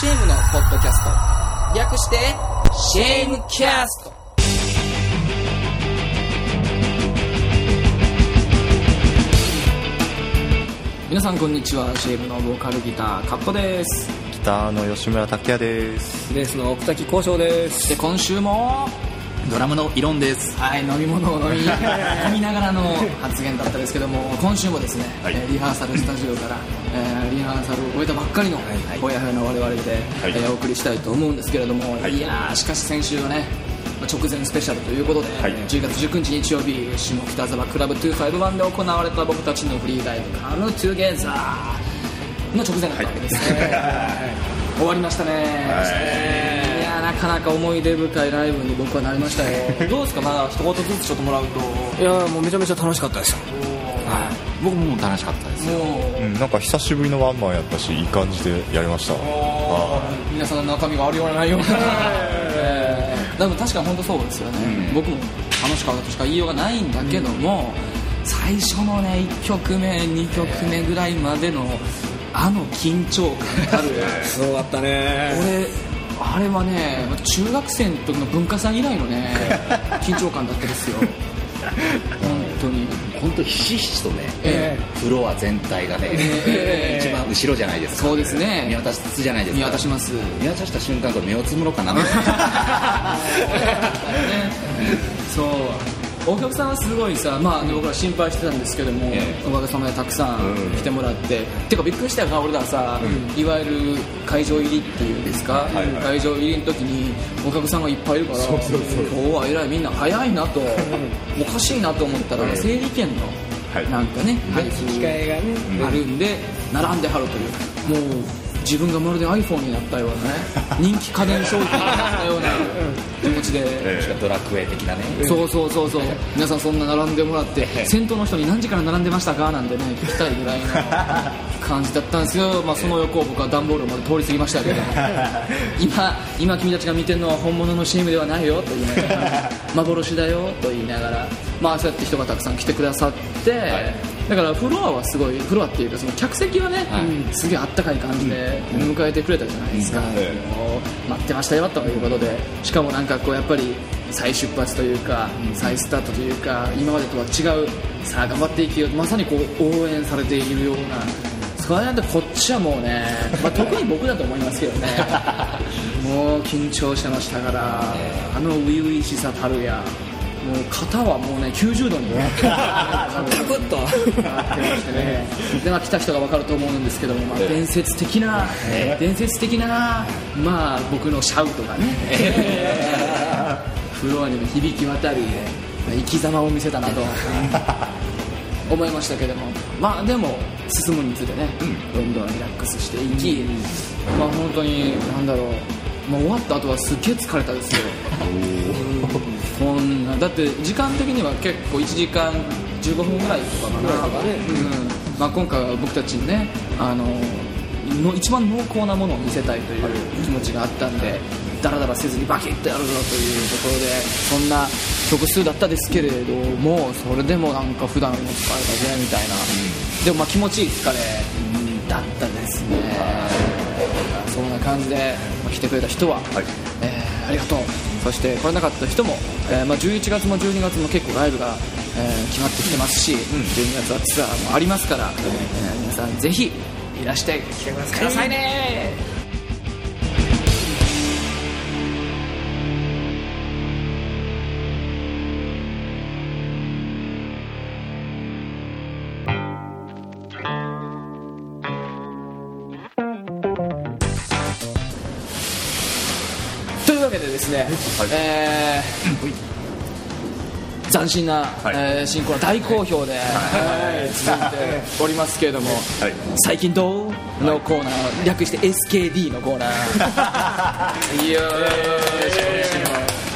シェームのポッドキャスト。略してシェームキャスト。皆さんこんにちは。シェームのボーカルギターカットです。ギターの吉村拓也です。ベースの奥滝交渉でそして今週もドラムのイロンです。はい飲み物を飲み 飲みながらの発言だったですけども今週もですね、はい。えーリハーサルスタジオから、えーリハーサルを終えたばっかりのはいほやほやの我々で、はい。えーお送りしたいと思うんですけれども、い。い、やーしかし先週はねまあ直前スペシャルということで、はい。10月19日日曜日下北沢クラブ251で行われた僕たちのフリーライブ「カムトゥゲザーの直前だったわけですね、終わりましたね、い、やーなかなか思い出深いライブに僕はなりましたよ どうですか？まだ一言ずつちょっともらうと。いやもうめちゃめちゃ楽しかったですよ。僕も楽しかったです。もう。うんなんか久しぶりのワンマンやったしいい感じでやりました。皆さんの中身があるようなな いような、えー。でも確かに本当そうですよね、うん。僕も楽しかったとしか言いようがないんだけども、最初のね1曲目2曲目ぐらいまでのあの緊張感たる。すごかったね。俺あれはね中学生の時の文化祭以来のね 緊張感だったですよ。本当に。本当ひしひしとね、えフロア全体がね、ええ一番後ろじゃないですか。そうですね。見渡すじゃないですか。見渡します。見渡した瞬間これ目をつむろうかな。みたいそうお客さんはすごいさ、まあ、僕ら心配してたんですけども、ええ。おかげさまでたくさん来てもらって、てかびっくりしたよな俺らさ、いわゆる会場入りっていうんですか、会場入りの時にお客さんがいっぱいいるから今日はえらいみんな早いなと、おかしいなと思ったら、整理券のはい。なんかね、配布機会がね。あるんで並んではるという。もう自分がまるで iPhone になったようなね 人気家電商品になったような気持ちで。なドラクエ的なね。そうそうそうそう。皆さんそんな並んでもらって先頭の人に何時から並んでましたか？なんてね聞きたいぐらいの 感じだったんですよ、まあ、その横を僕は段ボールまで通り過ぎましたけど 今今君たちが見てるのは本物の CM ではないよと言いながら。幻だよと言いながら。まあそうやって人がたくさん来てくださって、だからフロアはすごいフロアっていうかその客席はね、はい。うんすげえあったかい感じで迎えてくれたじゃないですか、待ってましたよということでしかもなんかこうやっぱり再出発というか再スタートというか今までとは違うさあ頑張っていけよまさにこう応援されているようなそれなんてこっちはもうね、まあ、特に僕だと思いますけどね。もう緊張してましたからあの初々しさたるやもう肩はもうね90度にカクッとなってましてねで、まあ、来た人が分かると思うんですけども、まあ、伝説的な、伝説的な、まあ、僕のシャウトがね、フロアにも響き渡り、まあ生き様を見せたなと思いましたけども、まあ、でも進むにつれね、どんどんリラックスしていき、まあ、本当になんだろう、まあ、終わった後はすっげえ疲れたですよ。こん。なだって時間的には結構1時間15分ぐらいとかかな、うん。まあ、今回は僕たちにねあのの一番濃厚なものを見せたいという気持ちがあったんでダラダラせずにバキッとやるぞというところでそんな曲数だったですけれどもそれでもなんか普段の疲れたぜみたいな、でもまあ気持ちいい疲れだったですね、そんな感じで、まあ来てくれた人は、えーありがとうそして来れなかった人も、えーまあ、11月も12月も結構ライブが、えー決まってきてますし、12月はツアーもありますから、えー皆さんぜひいらして来てくださいねでですね、えー斬新な、えー進行は大好評で、はい。続いておりますけれども、はい。最近どうのコーナー略して SKD のコーナー。い。や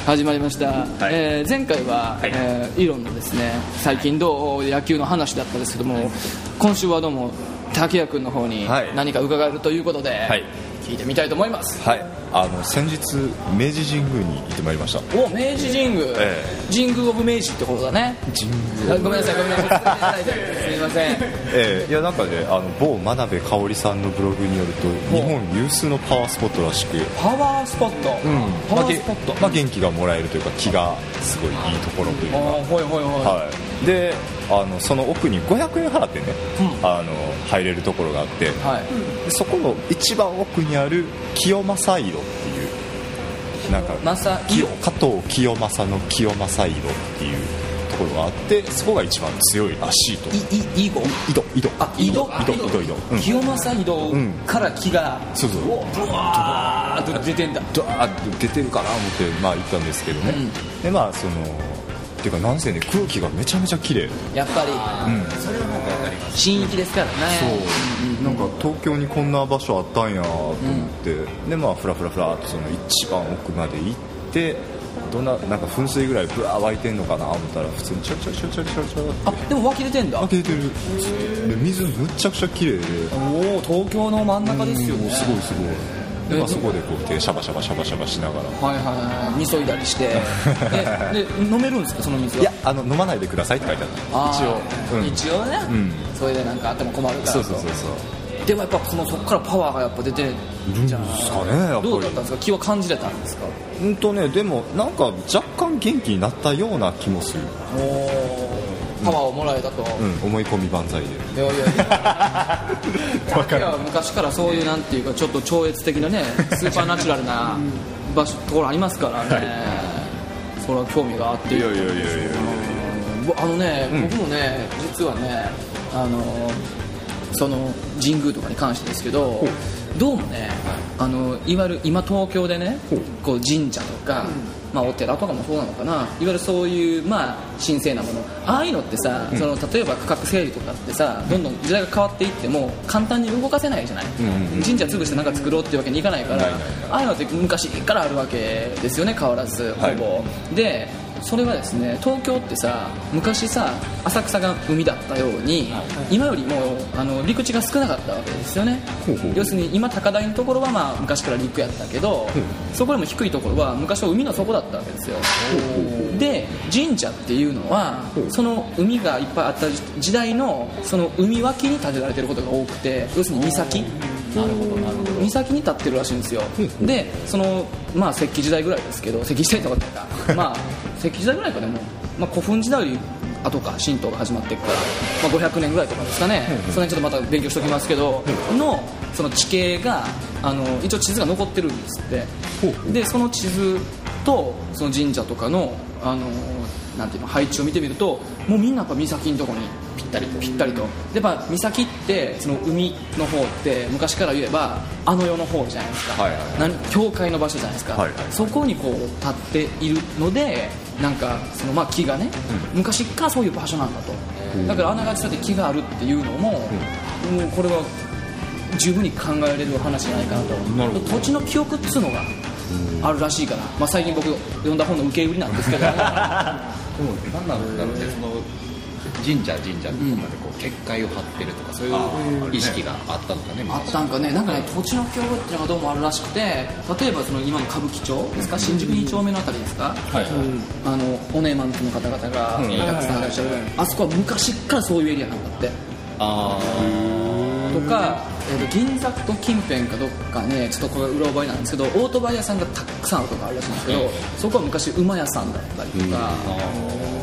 始まりました、えー前回は、えーイロンのですね最近どう野球の話だったんですけども今週はどうも竹谷君の方にはい。何か伺えるということで、はい。聞いてみたいと思います。はいあの先日明治神宮に行ってまいりました。お明治神宮、え神宮オブ明治ってことだね。神あごめんなさいごめんなさい ません。ええいやなんかねあの某真鍋かおりさんのブログによると日本有数のパワースポットらしく。パワースポット、パワースポット、まあげまあ、元気がもらえるというか気がすごいいいところというか。ほいほいほい、はい、であのその奥に500円払ってね、あの入れるところがあって、はい。でそこの一番奥にある清正色っていうなんか加藤清正の清正色っていうところがあってそこが一番強いらしいと。いい囲碁井戸井戸。あ井戸？井戸井戸井戸。うん。清正井戸ん。から木が、そうそう。おブワーッと出てんだ。ドワーッと出てるかな思ってまあ行ったんですけどね、でまあそのっていうかなんせね空気がめちゃめちゃ綺麗。やっぱり、新域ですからね。そう、なんか東京にこんな場所あったんやと思って、でまあフラフラフラっとその一番奥まで行ってどんななんか噴水ぐらいブワー湧いてんのかな思ったら普通にチャチャチャチャチャチャあでも湧き出てんだ。開けてる。で水むっちゃくちゃ綺麗で。おお東京の真ん中ですよね。すごいすごい。で、まあ、そこでこう手シャバシャバシャバシャバしながら。はいはいはい。みそいだりして。えで飲めるんですかその水は？いやあの飲まないでくださいって書いてあった。一応、うん、一応ね、ん。それでなんかあっても困るからそうそうそうそうでもやっぱそのそこからパワーがやっぱ出てるんじゃないですか？ねやっぱり。どうだったんですか？気は感じれたんですか？うんとねでもなんか若干元気になったような気もする。パワーをもらえたと、うん思い込み万歳で。いやいやいや。いや昔からそういうなんていうかちょっと超越的なね スーパーナチュラルな場所ところありますからね、それは興味があって。いやいやいやいやいやぼあのね、僕もね実はねあのその神宮とかに関してですけどどうもねあのいわゆる今東京でねこう神社とか、まあ、お寺とかもそうなのかな。いわゆるそういう、まあ、神聖なもの。ああいうのってさ、その例えば区画整理とかってさどんどん時代が変わっていっても簡単に動かせないじゃない、神社潰してなんか作ろうっていうわけにいかないからああいうのって昔からあるわけですよね変わらずほはい。ぼ、でそれはですね東京ってさ昔さ浅草が海だったように今よりもあの陸地が少なかったわけですよね。要するに今高台のところはまあ昔から陸やったけどそこよりも低いところは昔は海の底だったわけですよ。で神社っていうのはその海がいっぱいあった時代のその海脇に建てられてることが多くて要するに岬。なるほどなるほど。岬に立ってるらしいんですよ。でそのまあ石器時代ぐらいですけど石器時代とかってか まあ石器時代ぐらいかでも、まあ、古墳時代より後か神道が始まっていくから、まあ、500年ぐらいとかですかね。その辺ちょっとまた勉強しておきますけどのその地形があの一応地図が残ってるんですって。でその地図とその神社とかのあのなんていうの配置を見てみるともうみんなやっぱ岬のとこにぴったりぴったりと。でやっぱ岬ってその海の方って昔から言えばあの世の方じゃないですか、はいはいはい。教会の場所じゃないですか、はいはい。そこにこう立っているのでなんかそのまあ木がね、昔からそういう場所なんだと。だからあながちそうやって木があるっていうのも、もうこれは十分に考えられる話じゃないかなと。な土地の記憶っつうのがあるらしいから、まあ、最近僕読んだ本の受け売りなんですけど。でも何なんだろうねその神社神社とかでこう結界を張ってるとかそういう意識があったのかねあったんかね。なんかね土地の記憶っていうのがどうもあるらしくて例えばその今の歌舞伎町ですか？新宿2丁目のあたりですか、はい。あのおねまんの方々がたくさん。いらっしゃる、あそこは昔からそういうエリアなんだって。あとか、えーと銀座と近辺かどっかねちょっとこれうろ覚えなんですけどオートバイ屋さんがたくさんあるとかあるらしいんですけど、そこは昔馬屋さんだったりとか、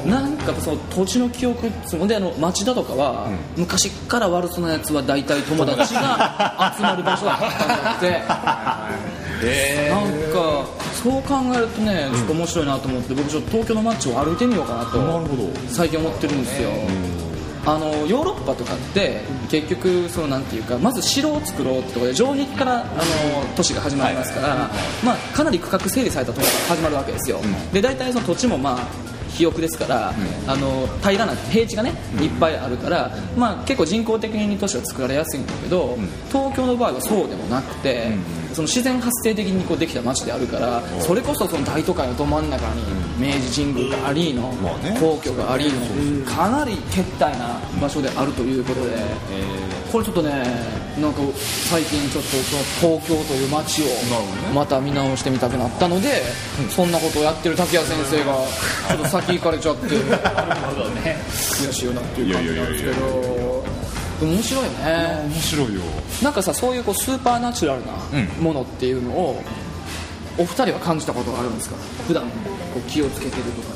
なんかその土地の記憶っつうのであの町田とかは、昔から悪そうなやつは大体友達が集まる場所だったんだって。なんかそう考えるとねちょっと面白いなと思って僕ちょっと東京の街を歩いてみようかなと最近思ってるんですよ。あのヨーロッパとかって結局そのなんていうかまず城を作ろうってことで城壁からあの都市が始まりますから、まあ、かなり区画整理されたところから始まるわけですよ、で大体その土地もまあ肥沃ですから、あの平らな平地がねいっぱいあるから、まあ、結構人工的に都市は作られやすいんだけど、東京の場合はそうでもなくて、その自然発生的にこうできた街であるから、それこそその大都会のど真ん中に明治神宮がありの、皇居がありの、かなり撤退な場所であるということで、これちょっとねなんか最近ちょっとその東京という街をまた見直してみたくなったので、そんなことをやってる滝谷先生がちょっと先行かれちゃって 悔しいよなっていう感じなんですけど。面白いね。面白いよ。なんかさそういうこうスーパーナチュラルなものっていうのを、お二人は感じたことがあるんですか？普段こう気をつけてるとか。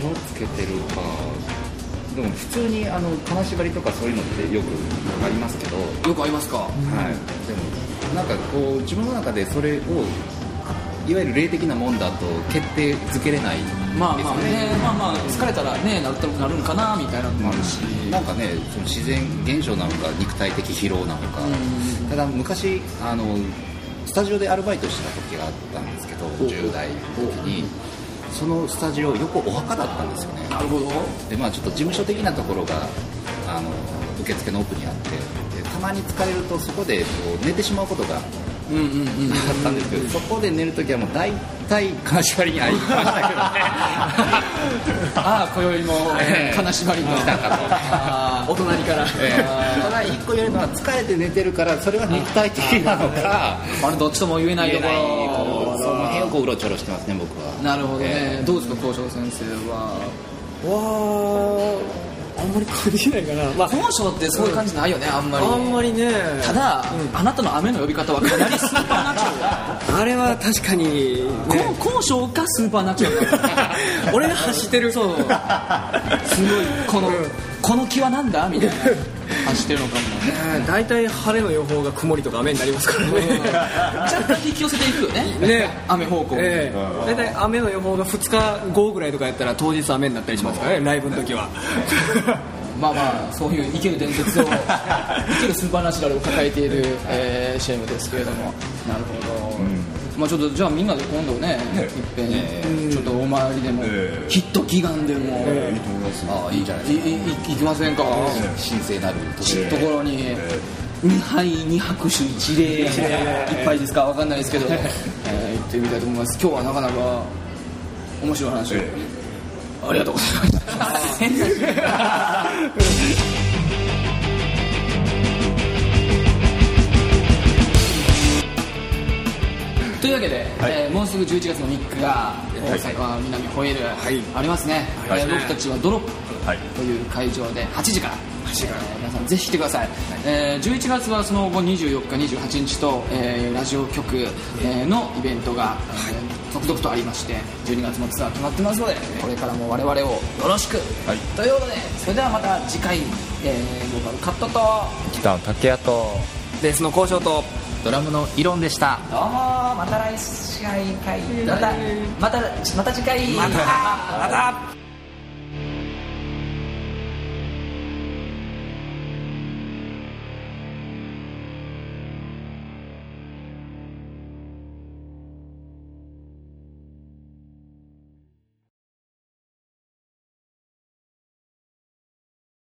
気をつけてるかでも普通にあの金縛りとかそういうのってよくありますけど、よくありますか、はい、でもなんかこう自分の中でそれをいわゆる霊的なもんだと決定づけれないねまあまあね。まあまあ疲れたらねなるとなるんかなみたいな。のもあるし、なんかねその自然現象なのか肉体的疲労なのか、ただ昔あのスタジオでアルバイトしてた時があったんですけど10代の時にそのスタジオ横お墓だったんですよね。なるほど。でまあちょっと事務所的なところがあの受付の奥にあってでたまに疲れるとそこでこう寝てしまうことがあったんですけど、そこで寝るときはもう大体金縛りに会いましたけどね。ああ今宵もええ金縛りの来たかと。お隣から、ええただ一個言えるのは疲れて寝てるからそれは肉体的なのか。あれどっちとも言えないところこううろちょろしてますね僕は。なるほどね、えどうですか校長先生は？わああんまり感じないかな。まあ本性ってそういう感じないよねあんまり。あんまりね。ただ、あなたの雨の呼び方はかなりスーパーナチュラル。あれは確かにね。こ高所かスーパーナチュラル。俺が走ってる。そう。すごい。この、この気はなんだ？みたいな走ってるのかも。ね大体晴れの予報が曇りとか雨になりますからね。若干引き寄せていくよね。ね。雨方向に、ええ。大体雨の予報が2日後ぐらいとかやったら当日雨になったりしますからねライブの時は。まあまあそういう生ける伝説を 生けるスーパーナチュラルを抱えている、えー、シェームですけれども。なるほど、まあちょっとじゃあみんなで今度ねいっぺんちょっとお参りでも、ええ。ヒット祈願でも、いいと思いますああいいじゃないいですか。いい行きませんか、神聖なる年ところに2杯2拍手一礼一杯ですか？わかんないですけど、えー行ってみたいと思います。今日はなかなか面白い話を、え。ありがとうございました というわけで、はい。えーもうすぐ11月の3日が大阪南ホエール、い。ありますね、はいえー僕たちはドロップはい。という会場で8時から、えー皆さんぜひ来てください、えー11月はその後24日28日と、えーラジオ局、えーのイベントが、えー続々とありまして12月のツアー決まってますのでこれからも我々をよろしく、はい。ということでそれではまた次回、えー、ボーカルカットと北野竹谷とベースの交渉とドラムのイロンでした。どうもまた来週またまたまた次回。またまた